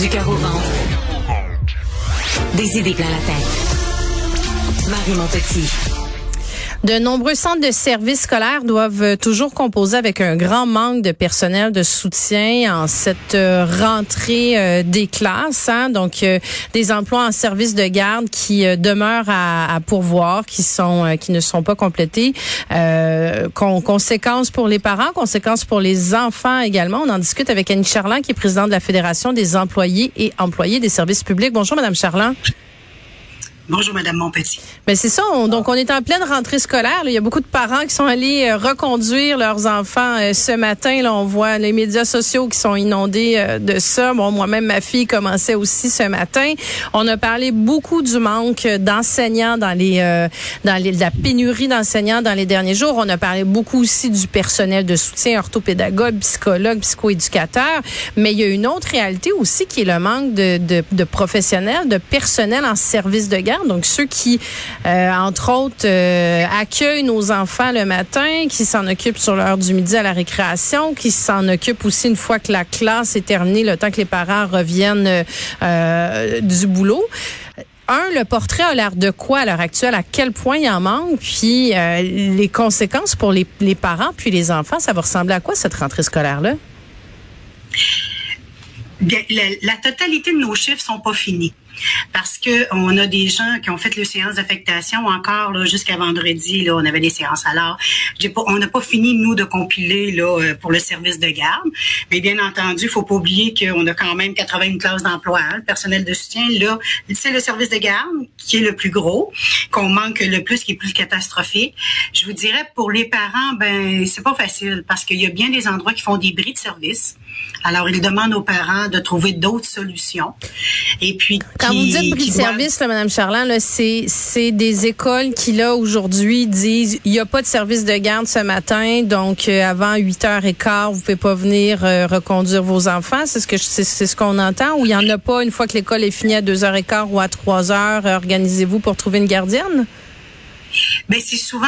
Du carreau ventre. Des idées plein la tête. Marie Montpetit. De nombreux centres de services scolaires doivent toujours composer avec un grand manque de personnel de soutien en cette euh, rentrée euh, des classes. Hein. Donc, euh, des emplois en service de garde qui demeurent à, pourvoir, qui sont qui ne sont pas complétés. conséquences pour les parents, conséquences pour les enfants également. On en discute avec Annie Charland, qui est présidente de la Fédération des employés et employés des services publics. Bonjour, Madame Charland. Bonjour, Madame Montpetit. Mais c'est ça, donc on est en pleine rentrée scolaire. Il y a beaucoup de parents qui sont allés euh, reconduire leurs enfants euh, ce matin. On voit les médias sociaux qui sont inondés euh, de ça. Bon, moi-même, ma fille commençait aussi ce matin. On a parlé beaucoup du manque d'enseignants dans les dans les, la pénurie d'enseignants dans les derniers jours. On a parlé beaucoup aussi du personnel de soutien, orthopédagogue, psychologue, psychoéducateur. Mais il y a une autre réalité aussi qui est le manque de, de, de professionnels, de personnel en service de garde donc ceux qui, euh, entre autres, euh, accueillent nos enfants le matin, qui s'en occupent sur l'heure du midi à la récréation, qui s'en occupent aussi une fois que la classe est terminée, le temps que les parents reviennent euh, du boulot un, le portrait a l'air de quoi à l'heure actuelle? À quel point il en manque? Puis les conséquences pour les, parents puis les enfants, ça va ressembler à quoi cette rentrée scolaire-là? la, la, totalité de nos chiffres sont pas finis parce que on a des gens qui ont fait les séances d'affectation encore jusqu'à vendredi là on avait des séances. Alors pas, on n'a pas fini nous de compiler là euh, pour le service de garde. Mais bien entendu faut pas oublier qu'on a quand même 80 classes d'emploi hein, le personnel de soutien là c'est le service de garde qui est le plus gros qu'on manque le plus qui est plus catastrophique. Je vous dirais pour les parents ben c'est pas facile parce qu'il y a bien des endroits qui font des bris de service. Alors, ils demandent aux parents de trouver d'autres solutions. Et puis, quand vous dites prix de service, là, Madame Charland, là, c'est c'est des écoles qui là aujourd'hui disent il n'y a pas de service de garde ce matin, donc euh, avant 8h15, vous pouvez pas venir euh, reconduire vos enfants. C'est ce que c'est ce qu'on entend ou il y en a pas une fois que l'école est finie à 2h15 ou à 3h, organisez-vous pour trouver une gardienne? Ben c'est souvent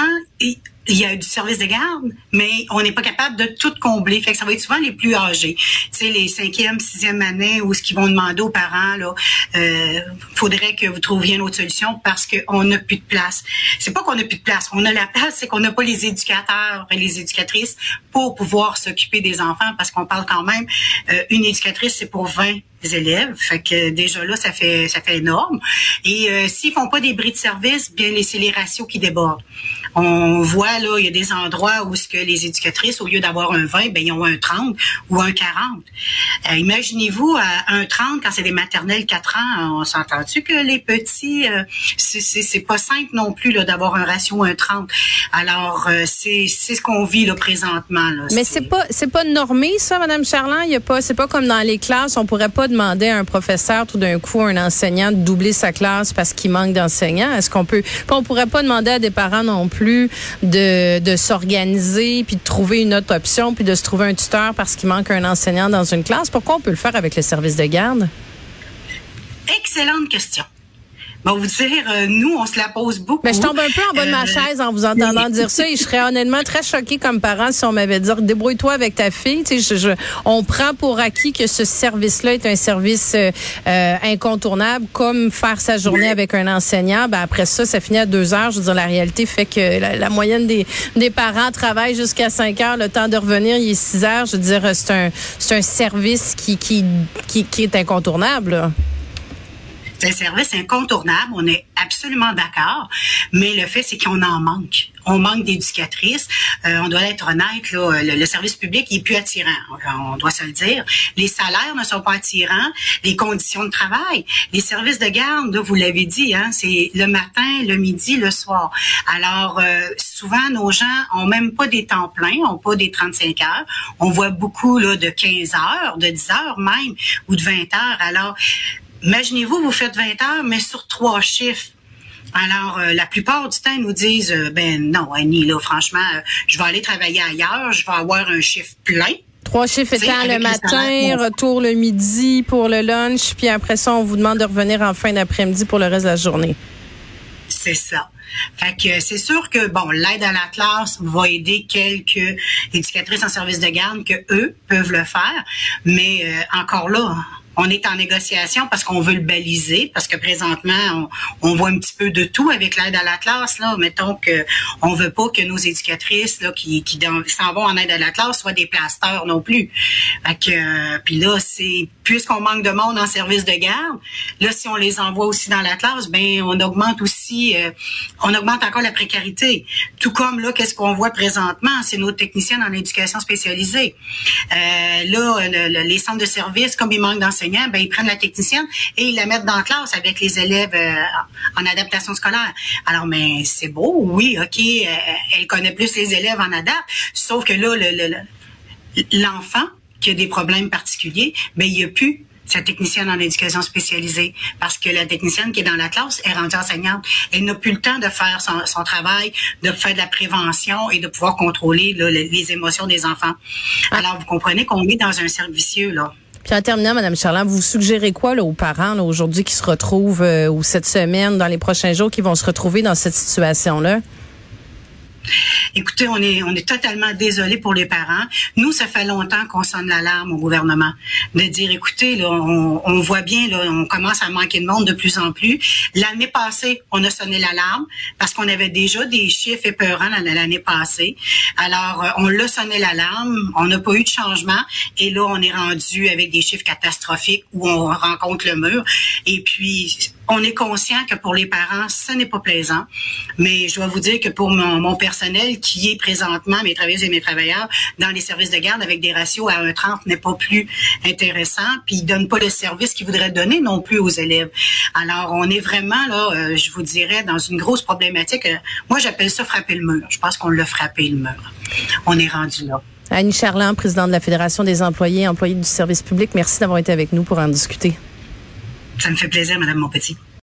il y a du service de garde, mais on n'est pas capable de tout combler. Fait que ça va être souvent les plus âgés. Tu sais, les cinquième, sixième années où ce qu'ils vont demander aux parents, là, euh, faudrait que vous trouviez une autre solution parce qu'on n'a plus de place. C'est pas qu'on n'a plus de place. On a la place, c'est qu'on n'a pas les éducateurs et les éducatrices pour pouvoir s'occuper des enfants parce qu'on parle quand même, euh, une éducatrice, c'est pour 20 élèves. Fait que déjà là, ça fait ça fait énorme. Et euh, s'ils font pas des bris de service, bien c'est les ratios qui débordent. On voit là, il y a des endroits où ce que les éducatrices, au lieu d'avoir un 20, ben ils ont un 30 ou un 40. Euh, imaginez-vous à un 30 quand c'est des maternelles 4 ans, on s'entend-tu que les petits, euh, c'est pas simple non plus là d'avoir un ratio un 30. Alors euh, c'est c'est ce qu'on vit là présentement. Là. Mais c'est pas c'est pas normé ça, Madame Charland? Il y a pas c'est pas comme dans les classes, on pourrait pas demander à un professeur tout d'un coup, à un enseignant de doubler sa classe parce qu'il manque d'enseignants? Est-ce qu'on peut on pourrait pas demander à des parents non plus de, de s'organiser, puis de trouver une autre option, puis de se trouver un tuteur parce qu'il manque un enseignant dans une classe? Pourquoi on peut le faire avec le service de garde? Excellente question. Bon, vous dire, euh, nous, on se la pose beaucoup. Mais je tombe un peu en bas de ma euh, chaise en vous entendant dire ça et je serais honnêtement très choquée comme parent si on m'avait dit débrouille-toi avec ta fille. Tu sais, je, on prend pour acquis que ce service-là est un service euh, incontournable, comme faire sa journée avec un enseignant. Ben après ça, ça finit à deux heures. Je veux dire, la réalité fait que la, moyenne des, des parents travaillent jusqu'à cinq heures. Le temps de revenir, il est six heures. Je veux dire, c'est un, c'est un service qui, qui, qui, qui est incontournable. C'est un service incontournable, on est absolument d'accord, mais le fait, c'est qu'on en manque. On manque d'éducatrices. Euh, on doit être honnête, là, le, service public est plus attirant, on doit se le dire. Les salaires ne sont pas attirants, les conditions de travail, les services de garde, vous l'avez dit, hein, c'est le matin, le midi, le soir. Alors, euh, souvent, nos gens ont même pas des temps pleins, ont pas des 35 heures. On voit beaucoup là, de 15 heures, de 10 heures même, ou de 20 heures. Alors, Imaginez-vous, vous faites 20 heures, mais sur trois chiffres. Alors, euh, la plupart du temps, ils nous disent, euh, ben non, Annie, là, franchement, euh, je vais aller travailler ailleurs, je vais avoir un chiffre plein. Trois chiffres étant le matin, retour le midi pour le lunch, puis après ça, on vous demande de revenir en fin d'après-midi pour le reste de la journée. C'est ça. Fait que c'est sûr que bon, l'aide à la classe va aider quelques éducatrices en service de garde que eux peuvent le faire, mais encore là, on est en négociation parce qu'on veut le baliser, parce que présentement, on, voit un petit peu de tout avec l'aide à la classe. Là. Mettons que on veut pas que nos éducatrices là, qui, qui s'en vont en aide à la classe soient des plasteurs non plus. Fait que, euh, puis là, c'est puisqu'on manque de monde en service de garde, là, si on les envoie aussi dans la classe, ben on augmente aussi, euh, on augmente encore la précarité. Tout comme là, qu'est-ce qu'on voit présentement, c'est nos techniciens en éducation spécialisée. Euh, là, les centres de service, comme il manque d'enseignants, ben, ils prennent la technicienne et ils la mettent dans la classe avec les élèves euh, en adaptation scolaire. Alors, mais c'est beau, oui, OK, elle connaît plus les élèves en adap, sauf que là, l'enfant qui a des problèmes particuliers, ben, il n'y a plus sa technicienne en éducation spécialisée parce que la technicienne qui est dans la classe est rendue enseignante. Elle n'a plus le temps de faire son, travail, de faire de la prévention et de pouvoir contrôler les, émotions des enfants. Ah. Alors, vous comprenez qu'on est dans un servicieux, là. Puis en terminant, Mme Charland, vous suggérez quoi là, aux parents aujourd'hui qui se retrouvent euh, ou cette semaine, dans les prochains jours, qui vont se retrouver dans cette situation-là? Écoutez, on est, totalement désolé pour les parents. Nous, ça fait longtemps qu'on sonne l'alarme au gouvernement de dire, écoutez, là, on, on, voit bien, là, on commence à manquer de monde de plus en plus. L'année passée, on a sonné l'alarme parce qu'on avait déjà des chiffres épeurants l'année passée. Alors, euh, on l'a sonné l'alarme, on n'a pas eu de changement et là, on est rendu avec des chiffres catastrophiques où on rencontre le mur. Et puis, on est conscient que pour les parents, ce n'est pas plaisant. Mais je dois vous dire que pour mon, personnel, qui est présentement, mes travailleuses et mes travailleurs, dans les services de garde avec des ratios à 1,30 n'est pas plus intéressant. Puis ils donnent pas le service qu'ils voudraient donner non plus aux élèves. Alors, on est vraiment, là, euh, je vous dirais, dans une grosse problématique. Euh, moi, j'appelle ça frapper le mur. Je pense qu'on l'a frappé le mur. On est rendu là. Annie Charland, présidente de la Fédération des employés et employés du service public, merci d'avoir été avec nous pour en discuter. Ça me fait plaisir, Madame Montpetit.